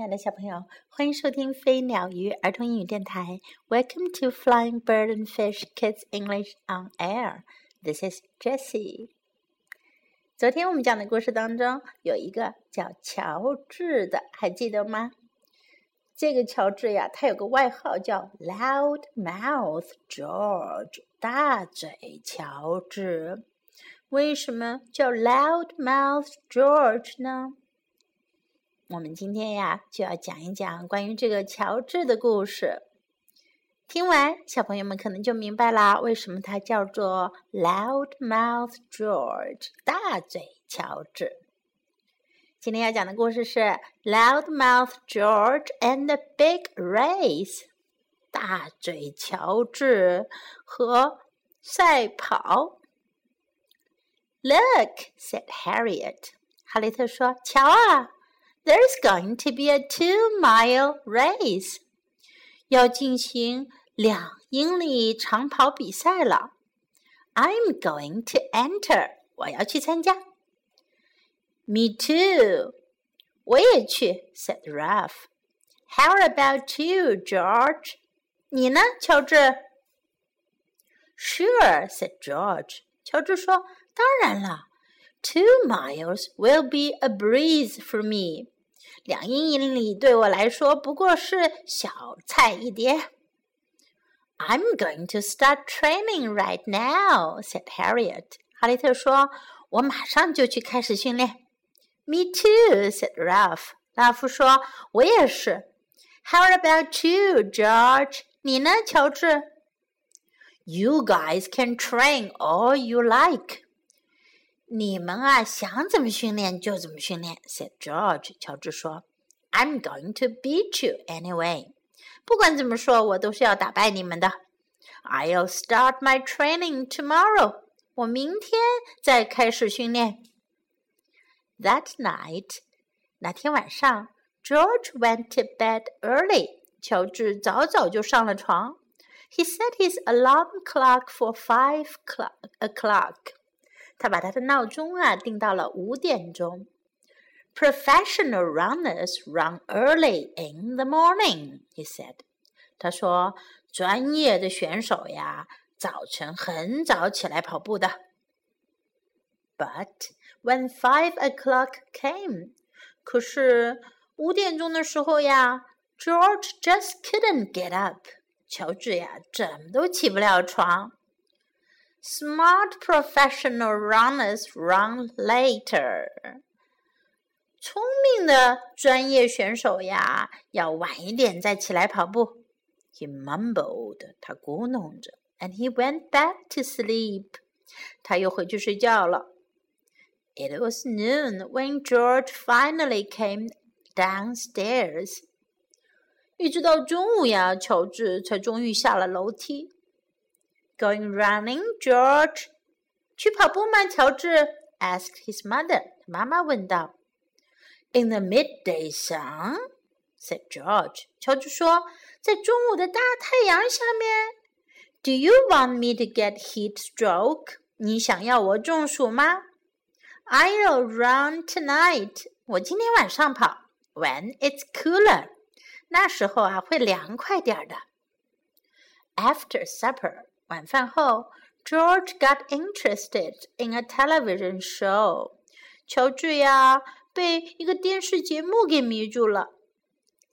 亲爱的小朋友，欢迎收听飞鸟鱼儿童英语电台。Welcome to Flying Bird and Fish Kids English on Air. This is Jessie. 昨天我们讲的故事当中有一个叫乔治的，还记得吗？这个乔治呀，他有个外号叫 Loud Mouth George，大嘴乔治。为什么叫 Loud Mouth George 呢？我们今天呀，就要讲一讲关于这个乔治的故事。听完，小朋友们可能就明白啦，为什么他叫做 Loud Mouth George 大嘴乔治。今天要讲的故事是 Loud Mouth George and Big Race 大嘴乔治和赛跑。Look, said Harriet. 哈利特说：“瞧啊！” There's going to be a two-mile race，要进行两英里长跑比赛了。I'm going to enter，我要去参加。Me too，我也去，said Ralph。How about you, George？你呢，乔治？Sure，said George。乔治说：“当然了。” Two miles will be a breeze for me. 两英里对我来说不过是小菜一碟。I'm going to start training right now," said Harriet. 哈利特说：“我马上就去开始训练。” Me too," said Ralph. 拉夫说：“我也是。” How about you, George? 你呢，乔治？You guys can train all you like. 你们啊，想怎么训练就怎么训练。said George。乔治说：“I'm going to beat you anyway。不管怎么说，我都是要打败你们的。I'll start my training tomorrow。我明天再开始训练。That night，那天晚上，George went to bed early。乔治早早就上了床。He set his alarm clock for five o'clock。他把他的闹钟啊定到了五点钟。Professional runners run early in the morning, he said. 他说，专业的选手呀，早晨很早起来跑步的。But when five o'clock came，可是五点钟的时候呀，George just couldn't get up。乔治呀，怎么都起不了床。 Smart professional runners run later。聪明的专业选手呀，要晚一点再起来跑步。He mumbled，他咕哝着，and he went back to sleep。他又回去睡觉了。It was noon when George finally came downstairs。一直到中午呀，乔治才终于下了楼梯。 Going running, George？去跑步吗，乔治？asked his mother。妈妈问道。In the midday sun, said George。乔治说，在中午的大太阳下面。Do you want me to get heat stroke？你想要我中暑吗？I'll run tonight。我今天晚上跑。When it's cooler，那时候啊会凉快点儿的。After supper。 晚饭后，George got interested in a television show。乔治呀，被一个电视节目给迷住了。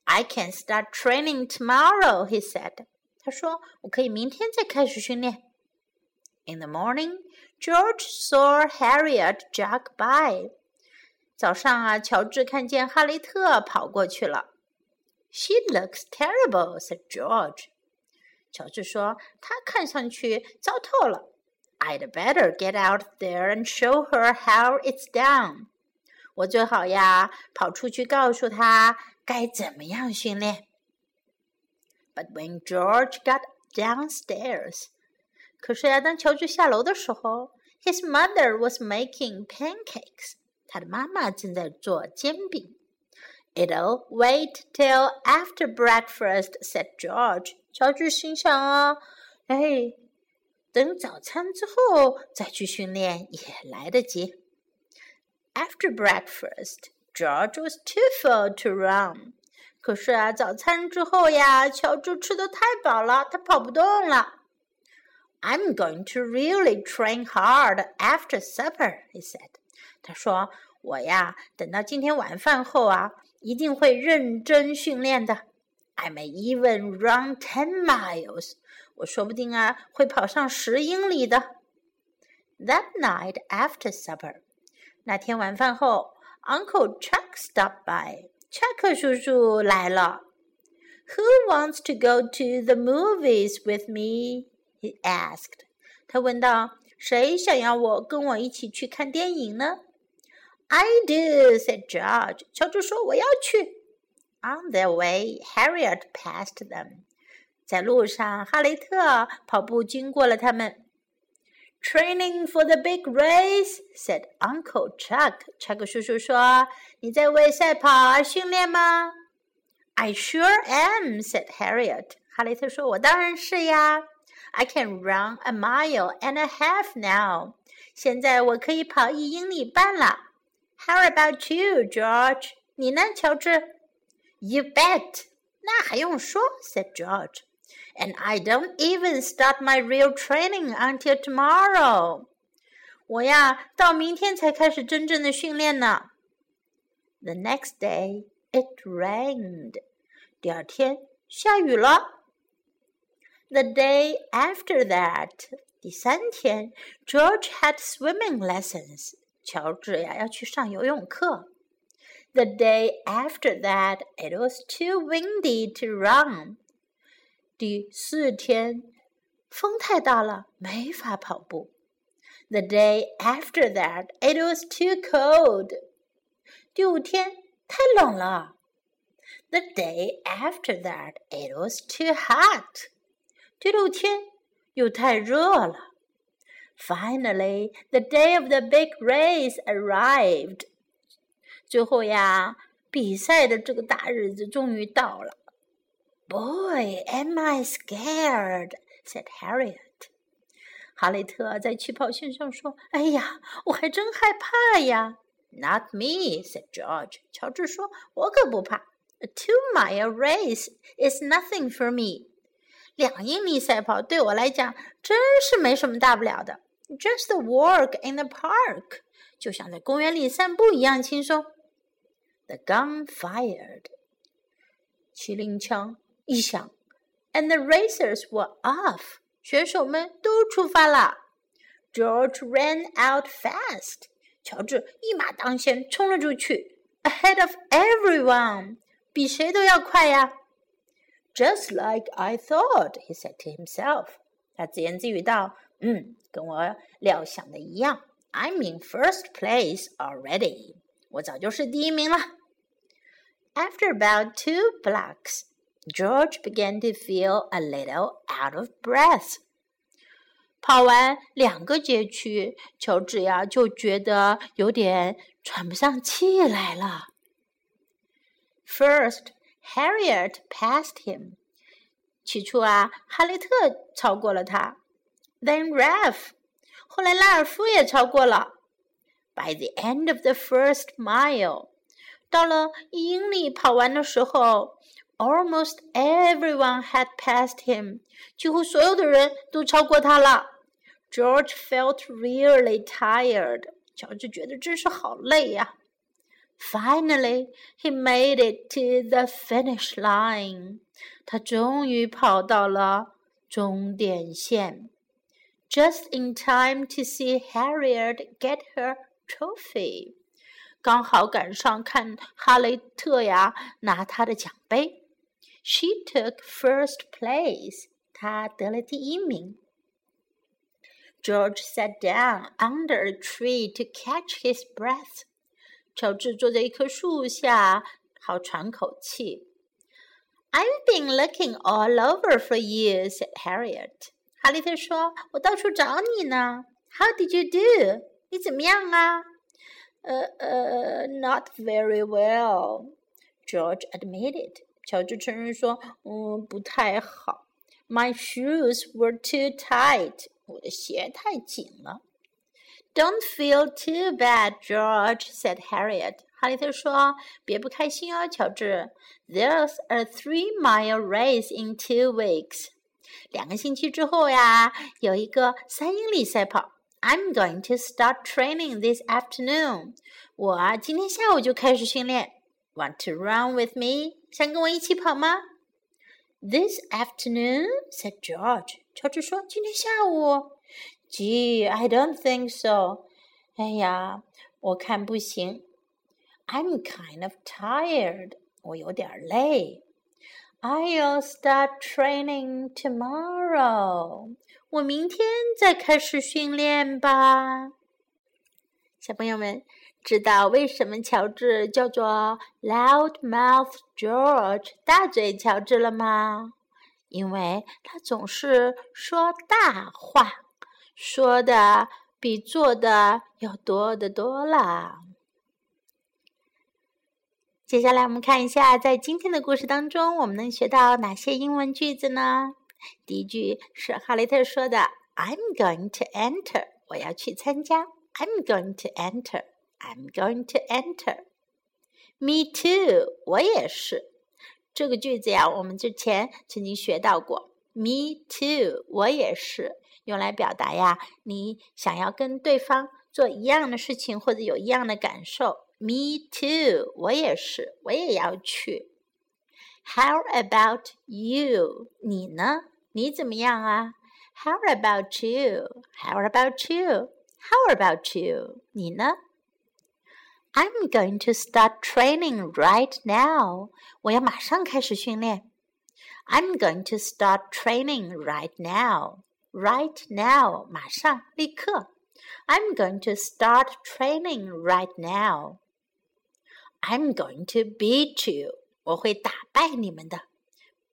I can start training tomorrow, he said。他说：“我可以明天再开始训练。” In the morning, George saw Harriet jog by。早上啊，乔治看见哈利特跑过去了。She looks terrible, said George。 乔治说：“他看上去糟透了。” I'd better get out there and show her how it's done。我最好呀，跑出去告诉她该怎么样训练。But when George got downstairs，可是呀，当乔治下楼的时候，his mother was making pancakes。他的妈妈正在做煎饼。It'll wait till after breakfast，said George。 乔治心想啊，哎，等早餐之后再去训练也来得及。After breakfast, George was too full to run. 可是啊，早餐之后呀，乔治吃的太饱了，他跑不动了。I'm going to really train hard after supper, he said. 他说：“我呀，等到今天晚饭后啊，一定会认真训练的。I may even run ten miles. 我说不定啊，会跑上十英里的。” That night after supper，那天晚饭后，Uncle Chuck stopped by。查克叔叔来了。Who wants to go to the movies with me? He asked. 他问道：“谁想要我跟我一起去看电影呢？”I do, said George. 乔治说：“我要去。” ” On their way, Harriet passed them. 在路上，哈雷特跑步经过了他们。Training for the big race," said Uncle Chuck. 查克叔叔说：“你在为赛跑而训练吗？” I sure am," said Harriet. 哈雷特说：“我当然是呀。I can run a mile and a half now. 现在我可以跑一英里半了。How about you, George? 你呢，乔治 ？You bet. 那还用说，said George and I don't even start my real training until tomorrow. 我呀，到明天才开始真正的训练呢。The next day it rained. 第二天下雨了。The day after that，第三天，George had swimming lessons. 乔治呀要去上游泳课。 The day after that, it was too windy to run. 第四天，风太大了，没法跑步。The day after that, it was too cold. 第五天，太冷了。The day after that, it was too hot. 第六天，又太热了。Finally, the day of the big race arrived. 最后呀，比赛的这个大日子终于到了。Boy, am I scared!" said Harriet. 哈雷特在起跑线上说：“哎呀，我还真害怕呀。” Not me," said George. 乔治说：“我可不怕。A two-mile race is nothing for me. 两英里赛跑对我来讲真是没什么大不了的。Just walk in the park，就像在公园里散步一样轻松。The gun fired. 麒麟枪一响，and the racers were off，选手们都出发了。George ran out fast，乔治一马当先冲了出去，ahead of everyone，比谁都要快呀。Just like I thought，he said to himself，他自言自语道：“嗯，跟我料想的一样，I'm in first place already， 我早就是第一名了。” After about two blocks, George began to feel a little out of breath. 跑完两个街区，乔治呀就觉得有点喘不上气来了。First, Harriet passed him. 起初啊，哈利特超过了他。Then Ralph. 后来拉尔夫也超过了。By the end of the first mile. 到了一英里跑完的时候，almost everyone had passed him，几乎所有的人都超过他了。George felt really tired，乔治觉得真是好累呀。Finally, he made it to the finish line，他终于跑到了终点线，just in time to see Harriet get her trophy。刚好赶上看哈雷特呀拿他的奖杯。She took first place，她得了第一名。George sat down under a tree to catch his breath。乔治坐在一棵树下，好喘口气。I've been looking all over for you," said Harriet. 哈利特说：“我到处找你呢。”How did you do？ 你怎么样啊？呃呃，not very well. George admitted. 乔治承认说，嗯，不太好。My shoes were too tight. 我的鞋太紧了。Don't feel too bad, George," said Harriet. 哈利特说：“别不开心哦，乔治。There's a three-mile race in two weeks。两个星期之后呀，有一个三英里赛跑。 I'm going to start training this afternoon。我今天下午就开始训练。Want to run with me？想跟我一起跑吗？This afternoon said George。乔治说：“今天下午。”Gee, I don't think so。哎呀，我看不行。I'm kind of tired. 我有点累。I'll start training tomorrow. 我明天再开始训练吧。小朋友们，知道为什么乔治叫做 Loudmouth George 大嘴乔治了吗？因为他总是说大话，说的比做的要多得多了。接下来我们看一下，在今天的故事当中，我们能学到哪些英文句子呢？第一句是哈雷特说的：“I'm going to enter。”我要去参加。I'm going to enter。I'm going to enter。Me too。我也是。这个句子呀，我们之前曾经学到过。Me too。我也是，用来表达呀，你想要跟对方做一样的事情，或者有一样的感受。Me too，我也是，我也要去。How about you？你呢？你怎么样啊？How about you？How about you？How about you？你呢？I'm going to start training right now。我要马上开始训练。I'm going to start training right now. Right now，马上，立刻。I'm going to start training right now. I'm going to beat you， 我会打败你们的。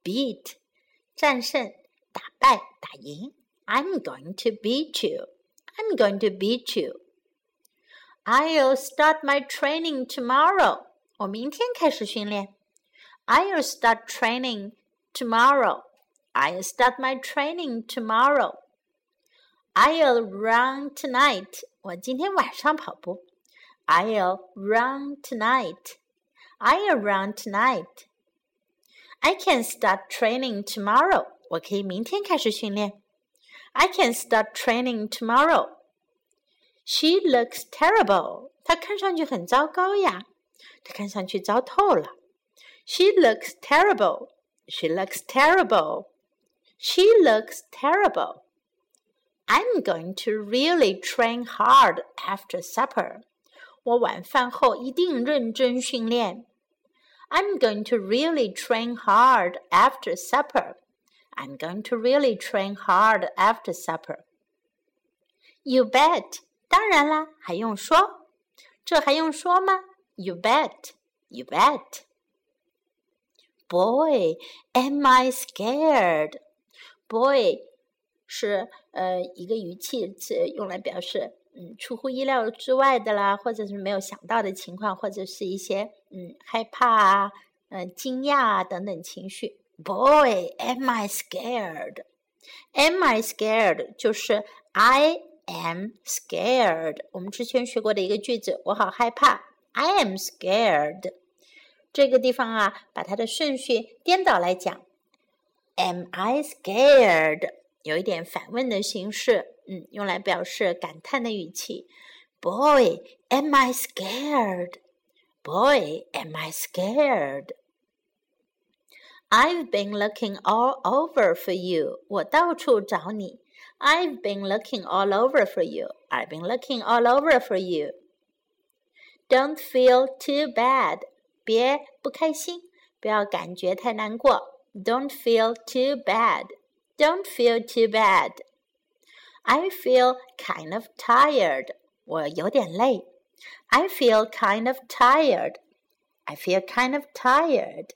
Beat，战胜、打败、打赢。I'm going to beat you. I'm going to beat you. I'll start my training tomorrow. 我明天开始训练。I'll start training tomorrow. I'll start my training tomorrow. I'll run tonight. 我今天晚上跑步。I'll run tonight. I'll run tonight. I can start training tomorrow. 我可以明天开始训练。I can start training tomorrow. She looks terrible. 她看上去很糟糕呀。她看上去糟透了。She looks terrible. She looks terrible. She looks terrible. I'm going to really train hard after supper. 我晚饭后一定认真训练。 I'm going to really train hard after supper. I'm going to really train hard after supper. You bet. 当然啦，还用说？这还用说吗？You bet. You bet. Boy, am I scared? Boy 是呃一个语气词，用来表示 嗯，出乎意料之外的啦，或者是没有想到的情况，或者是一些嗯害怕啊、嗯惊讶啊等等情绪。Boy, am I scared? Am I scared? 就是 I am scared。我们之前学过的一个句子，我好害怕。I am scared。这个地方啊，把它的顺序颠倒来讲。Am I scared？有一点反问的形式。嗯，用来表示感叹的语气。Boy, am I scared? Boy, am I scared? I've been looking all over for you. 我到处找你。I've been looking all over for you. I've been looking all over for you. Don't feel too bad. 别不开心，不要感觉太难过。Don't feel too bad. Don't feel too bad. I feel kind of tired. 我有点累。I feel kind of tired. I feel kind of tired.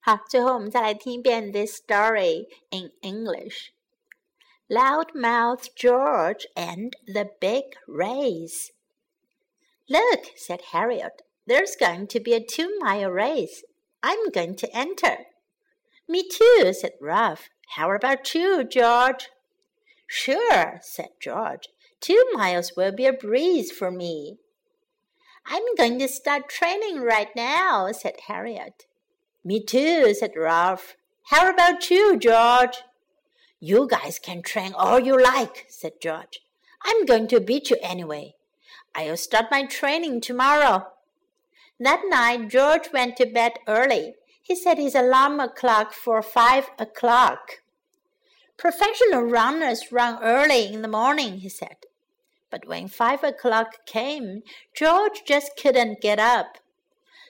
好，最后我们再来听一遍 this story in English. Loudmouth George and the Big Race. Look, said Harriet, there's going to be a two mile race. I'm going to enter. Me too, said Ralph. How about you, George? Sure, said George. Two miles will be a breeze for me. I'm going to start training right now, said Harriet. Me too, said Ralph. How about you, George? You guys can train all you like, said George. I'm going to beat you anyway. I'll start my training tomorrow. That night, George went to bed early. He set his alarm clock for five o'clock. Professional runners run early in the morning, he said. But when five o'clock came, George just couldn't get up.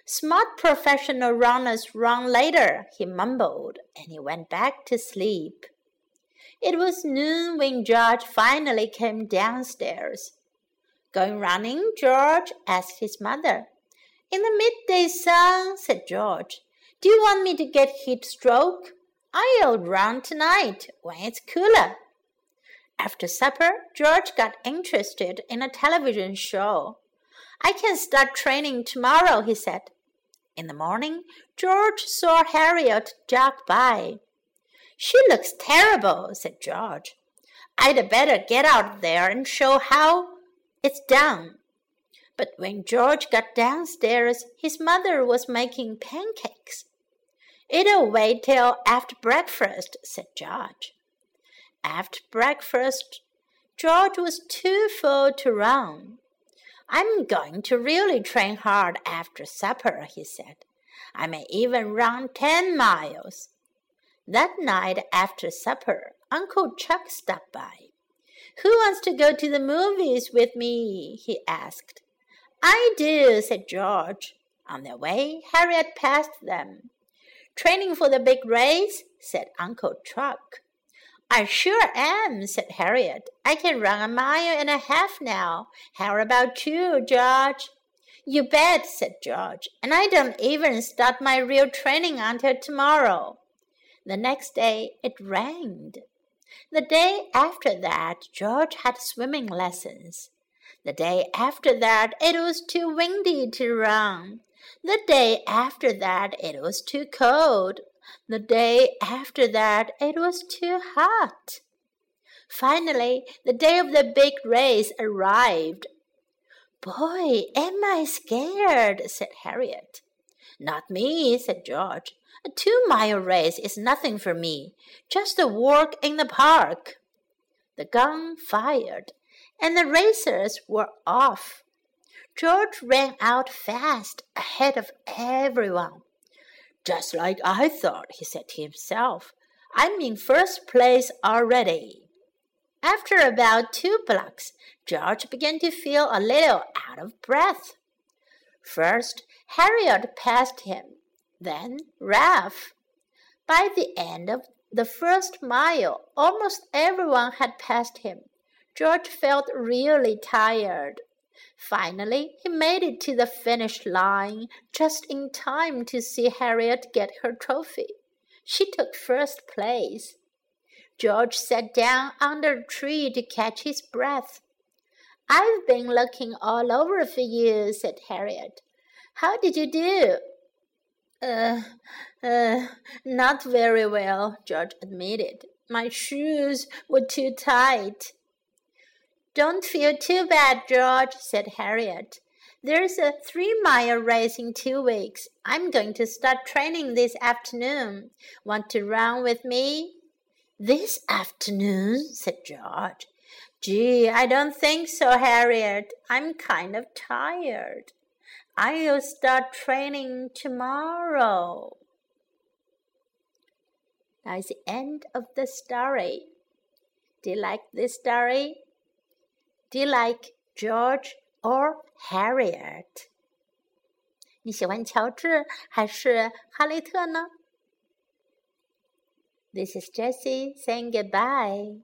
Smart professional runners run later, he mumbled, and he went back to sleep. It was noon when George finally came downstairs. Going running, George asked his mother. In the midday sun, said George. Do you want me to get heat stroke? I'll run tonight when it's cooler. After supper, George got interested in a television show. I can start training tomorrow, he said. In the morning, George saw Harriet jog by. She looks terrible, said George. I'd better get out there and show how it's done. But when George got downstairs, his mother was making pancakes. It'll wait till after breakfast, said George. After breakfast, George was too full to run. I'm going to really train hard after supper, he said. I may even run ten miles. That night after supper, Uncle Chuck stopped by. Who wants to go to the movies with me? he asked. I do, said George. On their way, Harriet passed them. Training for the big race? said Uncle Chuck. I sure am, said Harriet. I can run a mile and a half now. How about you, George? You bet, said George, and I don't even start my real training until tomorrow. The next day it rained. The day after that, George had swimming lessons. The day after that, it was too windy to run. The day after that, it was too cold. The day after that, it was too hot. Finally, the day of the big race arrived. Boy, am I scared, said Harriet. Not me, said George. A two mile race is nothing for me, just a walk in the park. The gun fired, and the racers were off. George ran out fast ahead of everyone. Just like I thought, he said to himself. I'm in first place already. After about two blocks, George began to feel a little out of breath. First, Harriet passed him, then Ralph. By the end of the first mile, almost everyone had passed him. George felt really tired. Finally, he made it to the finish line just in time to see Harriet get her trophy. She took first place. George sat down under a tree to catch his breath. I've been looking all over for you, said Harriet. How did you do? Uh, uh, not very well, George admitted. My shoes were too tight. Don't feel too bad, George, said Harriet. There's a three mile race in two weeks. I'm going to start training this afternoon. Want to run with me? This afternoon, said George. Gee, I don't think so, Harriet. I'm kind of tired. I'll start training tomorrow. That's the end of the story. Do you like this story? Do you like George or Harriet？你喜欢乔治还是哈雷特呢？This is Jessie saying goodbye.